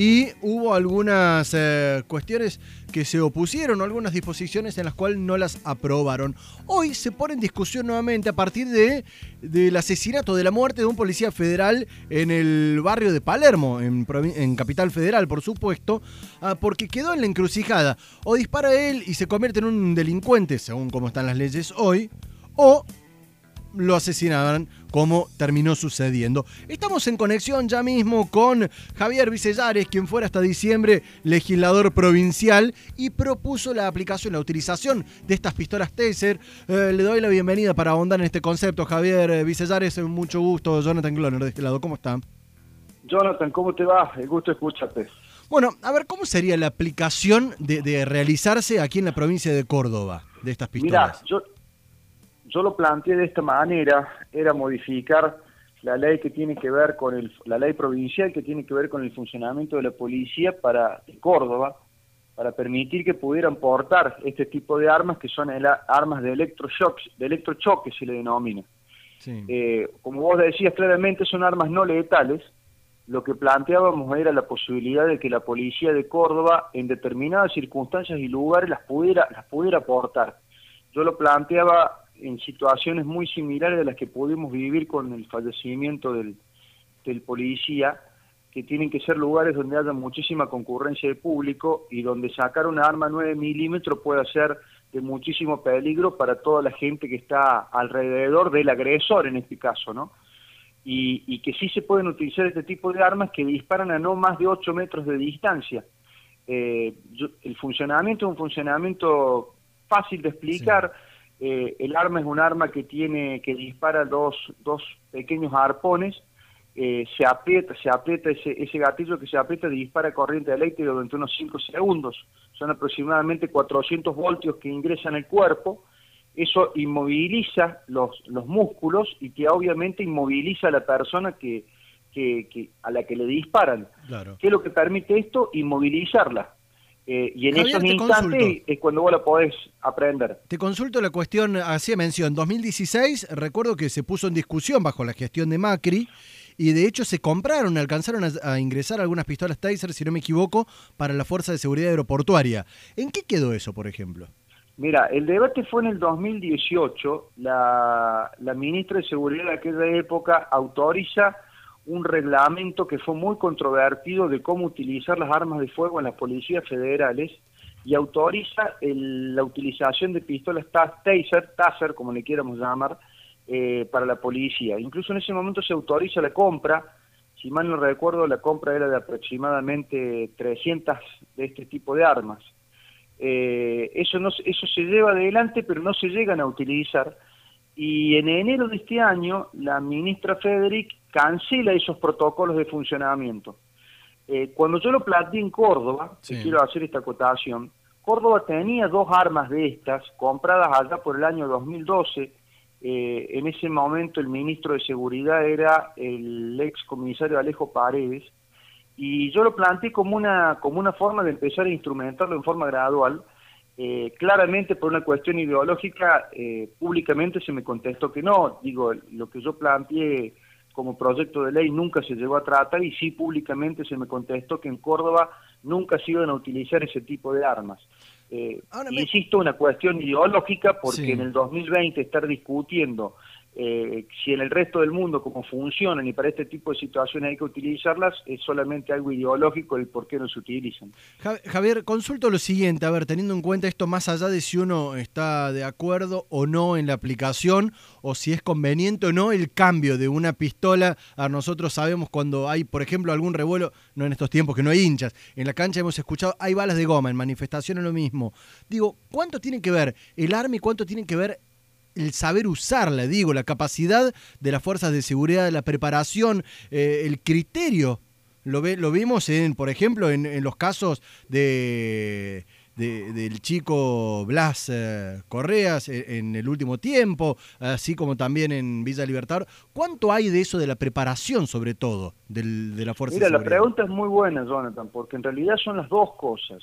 y hubo algunas eh, cuestiones que se opusieron, algunas disposiciones en las cuales no las aprobaron. Hoy se pone en discusión nuevamente a partir de, del asesinato, de la muerte de un policía federal en el barrio de Palermo, en, Capital Federal, por supuesto, ah, porque quedó en la encrucijada. O dispara él y se convierte en un delincuente, según cómo están las leyes hoy, o lo asesinaban como terminó sucediendo. Estamos en conexión ya mismo con Javier Vicellares, quien fuera hasta diciembre legislador provincial y propuso la aplicación, la utilización de estas pistolas Taser. Eh, le doy la bienvenida para ahondar en este concepto. Javier Vicellares, mucho gusto. Jonathan Gloner de este lado, ¿cómo está? Jonathan, ¿cómo te va? El gusto escucharte. Bueno, a ver, ¿cómo sería la aplicación de, realizarse aquí en la provincia de Córdoba de estas pistolas? Mira, yo, yo lo planteé de esta manera, era modificar la ley que tiene que ver con el, la ley provincial que tiene que ver con el funcionamiento de la policía para Córdoba, para permitir que pudieran portar este tipo de armas que son armas de electroshock, de electrochoque se le denomina. Eh, como vos decías claramente, son armas no letales. Lo que planteábamos era la posibilidad de que la policía de Córdoba, en determinadas circunstancias y lugares, las pudiera, las pudiera portar. Yo lo planteaba en situaciones muy similares a las que pudimos vivir con el fallecimiento del, del policía, que tienen que ser lugares donde haya muchísima concurrencia de público y donde sacar una arma 9 milímetros pueda ser de muchísimo peligro para toda la gente que está alrededor del agresor en este caso, ¿no? Y, que sí se pueden utilizar este tipo de armas que disparan a no más de 8 metros de distancia. Eh, el funcionamiento es un funcionamiento fácil de explicar. Eh, el arma es un arma que tiene que dispara dos, dos pequeños arpones, eh, se aprieta, se aprieta ese, ese gatillo que se aprieta y dispara corriente eléctrica durante unos 5 segundos. Son aproximadamente 400 voltios que ingresan al cuerpo. Eso inmoviliza los, los músculos y que obviamente inmoviliza a la persona que, que, a la que le disparan. ¿Qué es lo que permite esto? Inmovilizarla. Eh, y en esos instantes es cuando vos la podés aprender. Te consulto la cuestión, hacía mención, 2016, recuerdo que se puso en discusión bajo la gestión de Macri, y de hecho se compraron, alcanzaron a, ingresar algunas pistolas Taser, si no me equivoco, para la Fuerza de Seguridad Aeroportuaria. ¿En qué quedó eso, por ejemplo? Mira, el debate fue en el 2018, la, la ministra de Seguridad de aquella época autoriza un reglamento que fue muy controvertido de cómo utilizar las armas de fuego en las policías federales y autoriza la utilización de pistolas taser, taser como le quieramos llamar, eh, para la policía. Incluso en ese momento se autoriza la compra, si mal no recuerdo, la compra era de aproximadamente 300 de este tipo de armas. Eh, eso, eso se lleva adelante, pero no se llegan a utilizar. Y en enero de este año, la ministra Federic cancela esos protocolos de funcionamiento. Eh, cuando yo lo planteé en Córdoba, quiero hacer esta acotación, Córdoba tenía dos armas de estas compradas allá por el año 2012. Eh, en ese momento el ministro de Seguridad era el ex comisario Alejo Paredes y yo lo planteé como una, como una forma de empezar a instrumentarlo en forma gradual. Eh, claramente por una cuestión ideológica, públicamente se me contestó que no. Digo, lo que yo planteé como proyecto de ley nunca se llegó a tratar y sí públicamente se me contestó que en Córdoba nunca se iban a utilizar ese tipo de armas. Eh, Insisto, una cuestión ideológica porque en el 2020 estar discutiendo eh, si en el resto del mundo cómo funcionan y para este tipo de situaciones hay que utilizarlas, es solamente algo ideológico el por qué no se utilizan. Javier, consulto lo siguiente, a ver, teniendo en cuenta esto más allá de si uno está de acuerdo o no en la aplicación, o si es conveniente o no el cambio de una pistola, a nosotros sabemos cuando hay, por ejemplo, algún revuelo, no en estos tiempos que no hay hinchas, en la cancha hemos escuchado, hay balas de goma, en manifestaciones lo mismo. Digo, ¿cuánto tiene que ver el arma y cuánto tiene que ver el saber usarla, digo, la capacidad de las fuerzas de seguridad, la preparación, eh, el criterio. Lo, ve, lo vimos, en, por ejemplo, en, los casos de, del chico Blas eh, Correas eh, en, el último tiempo, así como también en Villa Libertad. ¿Cuánto hay de eso de la preparación, sobre todo, del, de la fuerza Mira, de seguridad? la pregunta es muy buena, Jonathan, porque en realidad son las dos cosas.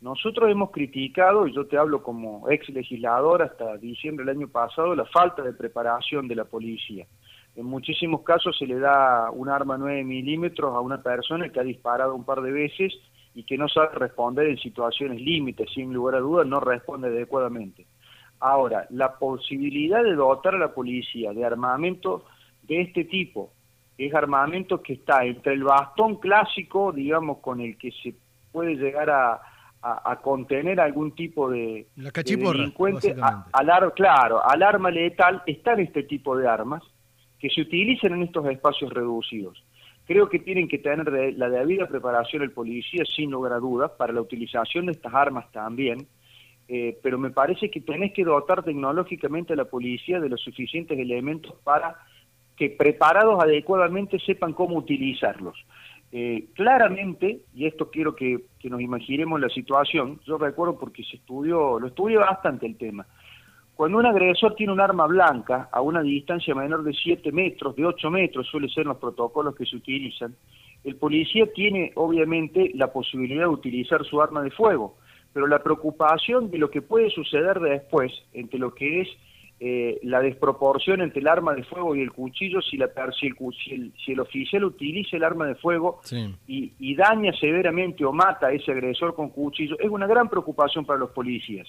Nosotros hemos criticado, y yo te hablo como ex legislador hasta diciembre del año pasado, la falta de preparación de la policía. En muchísimos casos se le da un arma 9 milímetros a una persona que ha disparado un par de veces y que no sabe responder en situaciones límites, sin lugar a dudas, no responde adecuadamente. Ahora, la posibilidad de dotar a la policía de armamento de este tipo, es armamento que está entre el bastón clásico, digamos, con el que se puede llegar a, contener algún tipo de, la delincuente, claro, al arma letal, están este tipo de armas que se utilizan en estos espacios reducidos. Creo que tienen que tener la debida preparación el policía, sin lugar a dudas, para la utilización de estas armas también, eh, pero me parece que tenés que dotar tecnológicamente a la policía de los suficientes elementos para que preparados adecuadamente sepan cómo utilizarlos. Eh, claramente, y esto quiero que, que, nos imaginemos la situación, yo recuerdo porque se estudió, lo estudié bastante el tema, cuando un agresor tiene un arma blanca a una distancia menor de 7 metros, de 8 metros, suele ser los protocolos que se utilizan, el policía tiene obviamente la posibilidad de utilizar su arma de fuego, pero la preocupación de lo que puede suceder después entre lo que es eh, la desproporción entre el arma de fuego y el cuchillo si, la, si, el, si, el, oficial utiliza el arma de fuego y, daña severamente o mata a ese agresor con cuchillo, es una gran preocupación para los policías.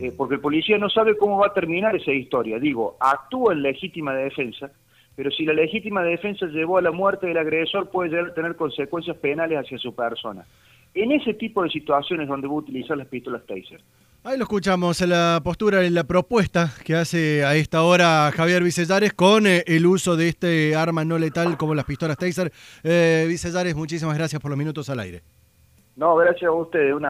Eh, porque el policía no sabe cómo va a terminar esa historia. Digo, actúa en legítima defensa, pero si la legítima defensa llevó a la muerte del agresor, puede tener consecuencias penales hacia su persona. En ese tipo de situaciones donde va a utilizar las pistolas Taser. Ahí lo escuchamos, la postura y la propuesta que hace a esta hora Javier Vicellares con eh, el uso de este arma no letal como las pistolas Taser. Eh, Vicellares, muchísimas gracias por los minutos al aire. No, gracias a ustedes. Una